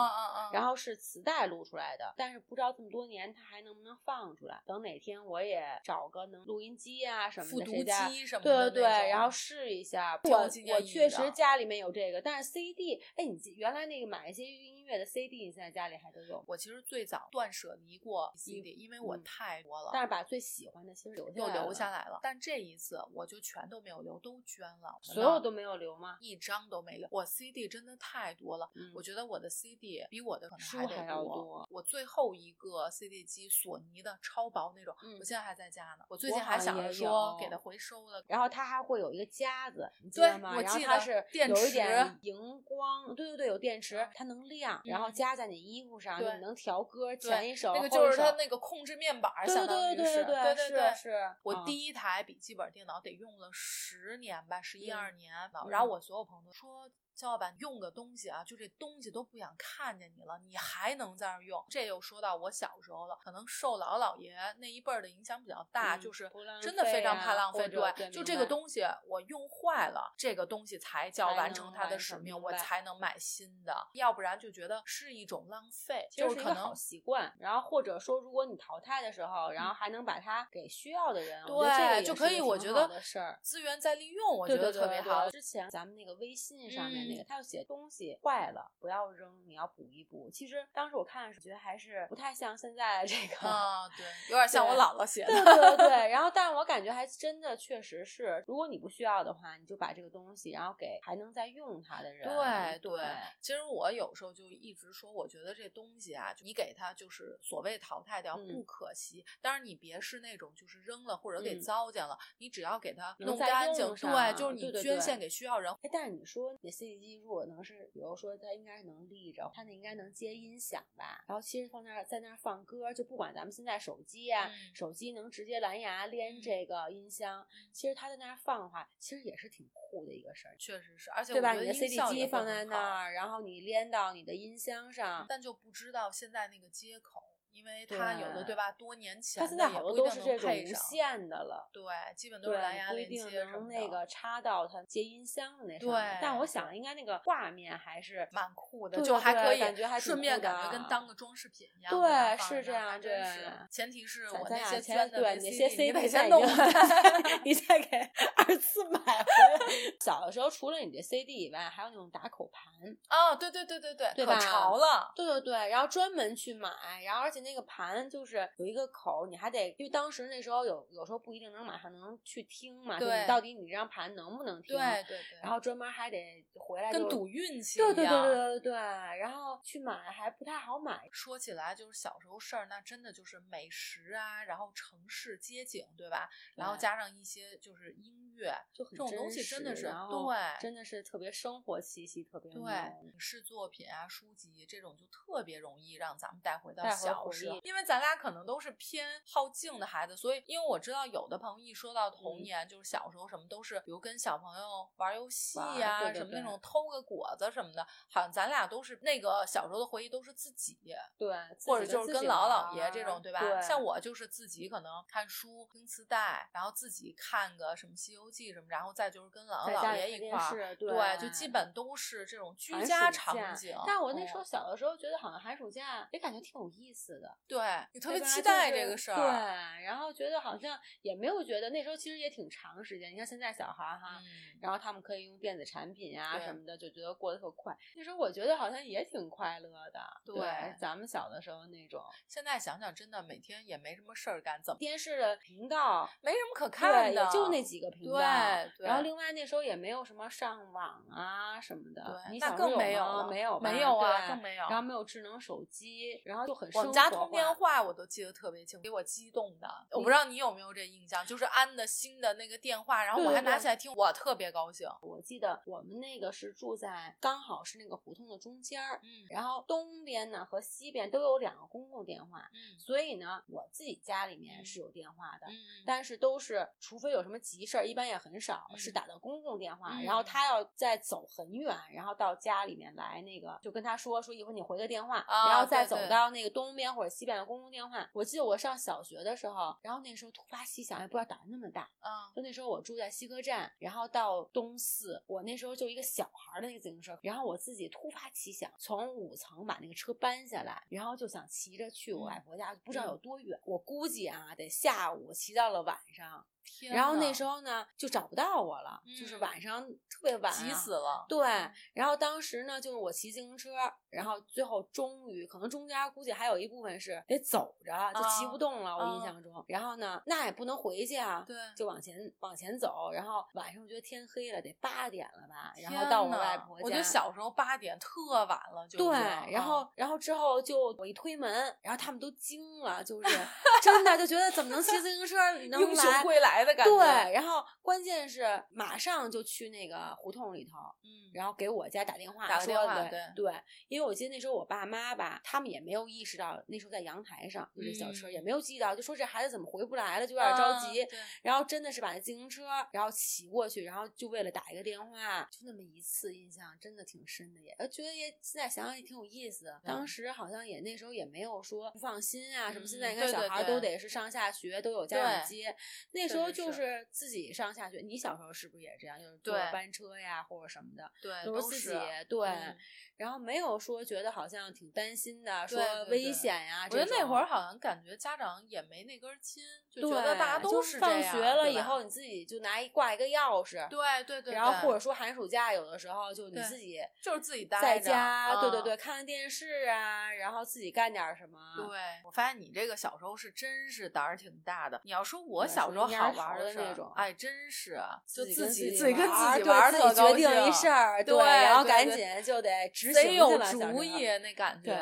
然后是磁带录出来的，但是不知道这么多年它还能不能放出来。等哪天我也找个能录音机啊什么的，谁家对对对，然后试一下。我我确实家里面有这个，但是 CD，哎，你原来那个买一些音乐的 CD，你现在家里还都有？我其实最早断舍离过 CD，因为我太多了，但是把最喜欢的其实留又留下来了。但这一次我就全都没有留，都捐了。所有都没有留吗？一张都没留。我 CD 真的太多了，我觉得我的 CD 比我的可能还要多。我最后一个 CD 机，索尼的超薄那种，我现在还在家呢。我最近还想着说给它回收了。然后它还会有一个夹子，你记得吗？我记得它是有一点荧光，对对对，有电池，它能亮，然后夹在你衣服上，你能调歌，前一首那个就是它那个控制面板，相当于是，对对对，是。我第一台笔记本电脑得用了十年吧，十一二年，然后我所有朋友都说。肖老板用个东西啊，就这东西都不想看见你了，你还能在那儿用？这又说到我小时候了，可能受姥姥姥爷那一辈儿的影响比较大，就是真的非常怕浪费。对，就这个东西我用坏了，这个东西才叫完成它的使命，我才能买新的，要不然就觉得是一种浪费，就是一个好习惯。然后或者说，如果你淘汰的时候，然后还能把它给需要的人，对，就可以。我觉得事儿资源再利用，我觉得特别好。之前咱们那个微信上面。那个他要写东西坏了不要扔，你要补一补。其实当时我看的时候觉得还是不太像现在这个啊，对，有点像我姥姥写的。对对对。然后，但是我感觉还真的确实是，如果你不需要的话，你就把这个东西，然后给还能再用它的人。对对。其实我有时候就一直说，我觉得这东西啊，你给它就是所谓淘汰掉不可惜。当然你别是那种就是扔了或者给糟践了，你只要给它弄干净，对，就是你捐献给需要人。哎，但是你说你 CD 机如果能是。比如说，它应该是能立着，它那应该能接音响吧？然后其实放那儿，在那儿放歌，就不管咱们现在手机啊，手机能直接蓝牙连这个音箱，其实它在那儿放的话，其实也是挺酷的一个事儿。确实是，而且对吧？你的 CD 机放在那儿，然后你连到你的音箱上，但就不知道现在那个接口。因为它有的对吧？多年前它现在好多都是这种无线的了，对，基本都是蓝牙连接不一定能那个插到它接音箱的那上面。但我想应该那个画面还是蛮酷的，就还可以感觉还顺便感觉跟当个装饰品一样。对，是这样，对。前提是我那些捐的那些 CD 得先弄 *laughs* *laughs* 你再给二次买回来。小的时候除了你的 CD 以外，还有那种打口盘。哦，对对对对对，可潮了。对对对，然后专门去买，然后而且。那个盘就是有一个口，你还得，因为当时那时候有有时候不一定能马上能去听嘛，对，你到底你这张盘能不能听？对对对。然后专门还得回来跟赌运气一样。对对对对对对。然后去买还不太好买。说起来就是小时候事儿，那真的就是美食啊，然后城市街景，对吧？然后加上一些就是音乐，就这种东西真的是对，真的是特别生活气息特别对。影视作品啊、书籍这种就特别容易让咱们带回到小时候，因为咱俩可能都是偏好静的孩子，所以因为我知道有的朋友一说到童年，就是小时候什么都是，比如跟小朋友玩游戏呀，什么那种偷个果子什么的，好像咱俩都是那个小时候的回忆都是自己，对，或者就是跟姥姥爷这种，对吧？像我就是自己可能看书、听磁带，然后自己看个什么《西游记》什么，然后再就是跟姥姥姥爷一块儿，对，就基本都是这种居家场景。但我那时候小的时候觉得好像寒暑假也感觉挺有意思的，对你特别期待这个事儿，对，然后觉得好像也没有觉得那时候其实也挺长时间。你看现在小孩哈，然后他们可以用电子产品啊什么的，就觉得过得特快。那时候我觉得好像也挺快乐的，对，咱们小的时候那种。现在想想，真的每天也没什么事儿干，怎么电视的频道没什么可看的，就那几个频道。对，然后另外那时候也没有什么上网啊什么的，那更没有，没有，没有啊，更没有。然后没有智能手机，然后就很我们家通电话我都记得特别清，给我激动的。我不知道你有没有这印象，就是安的新的那个电话，然后我还拿起来听，我特别高兴。我记得我们那个是住在刚好是那个胡同的中间儿，嗯，然后东边呢和西边都有两个公共电话，嗯，所以呢我自己家里面是有电话的，嗯，但是都是除非有什么急事儿，一般也很少是打到公共电话，然后他要再走很远，然后到家里面来那个就跟他说说一会儿你回个电话，然后再走到那个东边或者西边的公共电话。我记得我上小学的时候，然后那时候突发奇想，也不知道胆那么大，嗯，就那时候我住在西客站，然后到东四，我那时候就一个小孩的那个自行车，然后我自己突发奇想，从五层把那个车搬下来，然后就想骑着去我外婆家，不知道有多远，我估计啊得下午骑到了晚上。然后那时候呢，就找不到我了，就是晚上特别晚，急死了。对，然后当时呢，就是我骑自行车，然后最后终于，可能中间估计还有一部分是得走着，就骑不动了。我印象中，然后呢，那也不能回去啊，对，就往前往前走。然后晚上我觉得天黑了，得八点了吧，然后到我外婆家。我觉得小时候八点特晚了，就对。然后，然后之后就我一推门，然后他们都惊了，就 *laughs* 是真的就觉得怎么能骑自行车能英雄归来的感觉。对。然后关键是马上就去那个胡同里头，嗯，然后给我家打电话，打电话，对对，因为我记得那时候我爸妈吧，他们也没有意识到那时候在阳台上就这小车，也没有记到，就说这孩子怎么回不来了，就有点着急。然后真的是把那自行车，然后骑过去，然后就为了打一个电话，就那么一次印象真的挺深的，也觉得也现在想想也挺有意思的。当时好像也那时候也没有说不放心啊什么，现在你看小孩都得是上下学都有家长接，那时候就是。自己上下学，你小时候是不是也这样？就是坐班车呀，或者什么的，对，都是自己对。然后没有说觉得好像挺担心的，说危险呀。我觉得那会儿好像感觉家长也没那根筋，就觉得大家都是放学了以后你自己就拿一挂一个钥匙，对对对。然后或者说寒暑假有的时候就你自己就是自己在家，对对对，看看电视啊，然后自己干点什么。对，我发现你这个小时候是真是胆儿挺大的。你要说我小时候好玩的那种，哎，真是就自己自己跟自己玩，自己决定一事儿，对，然后赶紧就得执行。贼有主意那感觉，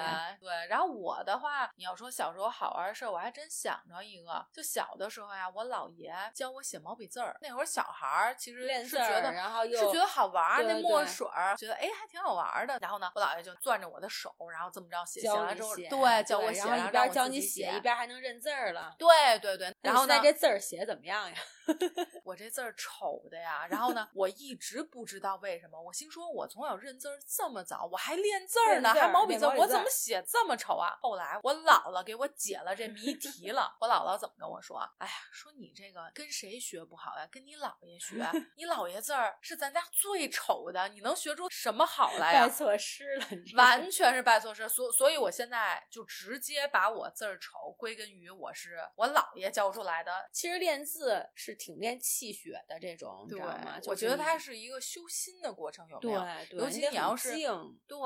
对。然后我的话，你要说小时候好玩的事儿，我还真想着一个。就小的时候呀，我姥爷教我写毛笔字儿。那会儿小孩儿其实是觉得，然后是觉得好玩儿，那墨水儿觉得哎还挺好玩的。然后呢，我姥爷就攥着我的手，然后这么着写，写完之后，对，教我写，然后一边教你写，一边还能认字儿了。对对对。然后呢，这字儿写怎么样呀？*laughs* 我这字儿丑的呀。然后呢，我一直不知道为什么。我心说，我从小认字儿这么早，我还练字儿呢，还毛笔字，我怎么写这么丑啊？后来我姥姥给我解了这谜题了。我姥姥怎么跟我说？哎呀，说你这个跟谁学不好呀？跟你姥爷学。*laughs* 你姥爷字儿是咱家最丑的，你能学出什么好来呀？拜错师了，完全是拜错师。所所以，我现在就直接把我字儿丑归根于我是我姥爷教出来的。其实练字是挺练气血的这种，知道吗？我觉得它是一个修心的过程，有没有？对，尤其你要是对，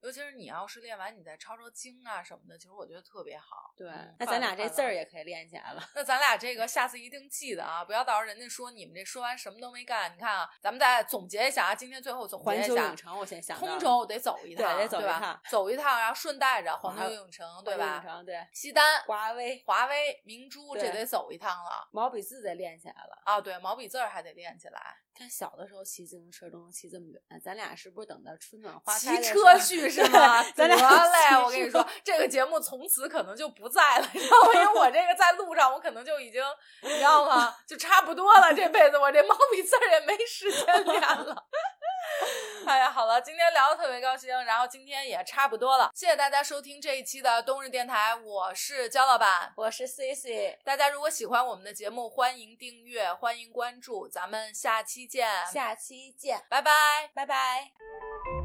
尤其是你要是练完，你再抄抄经啊什么的，其实我觉得特别好。对，那咱俩这字儿也可以练起来了。那咱俩这个下次一定记得啊，不要到时候人家说你们这说完什么都没干。你看啊，咱们再总结一下啊，今天最后总结一下。环球影城，我先想。通州得走一趟，对，得走一趟，走一趟，然后顺带着环球影城，对吧？影城，对。西单、华为、华为、明珠，这得走一趟了。毛笔字得练起来了啊，对，毛笔字还得练起来。他小的时候骑自行车都能骑这么远，咱俩是不是等到春暖花开？骑车去是吗？咱俩得嘞，我跟你说，这个节目从此可能就不在了？因为我这个在路上，我可能就已经，你知道吗？就差不多了，这辈子我这毛笔字儿也没时间练了。*laughs* 哎呀，好了，今天聊的特别高兴，然后今天也差不多了，谢谢大家收听这一期的冬日电台，我是焦老板，我是 C C，大家如果喜欢我们的节目，欢迎订阅，欢迎关注，咱们下期见，下期见，拜拜，拜拜。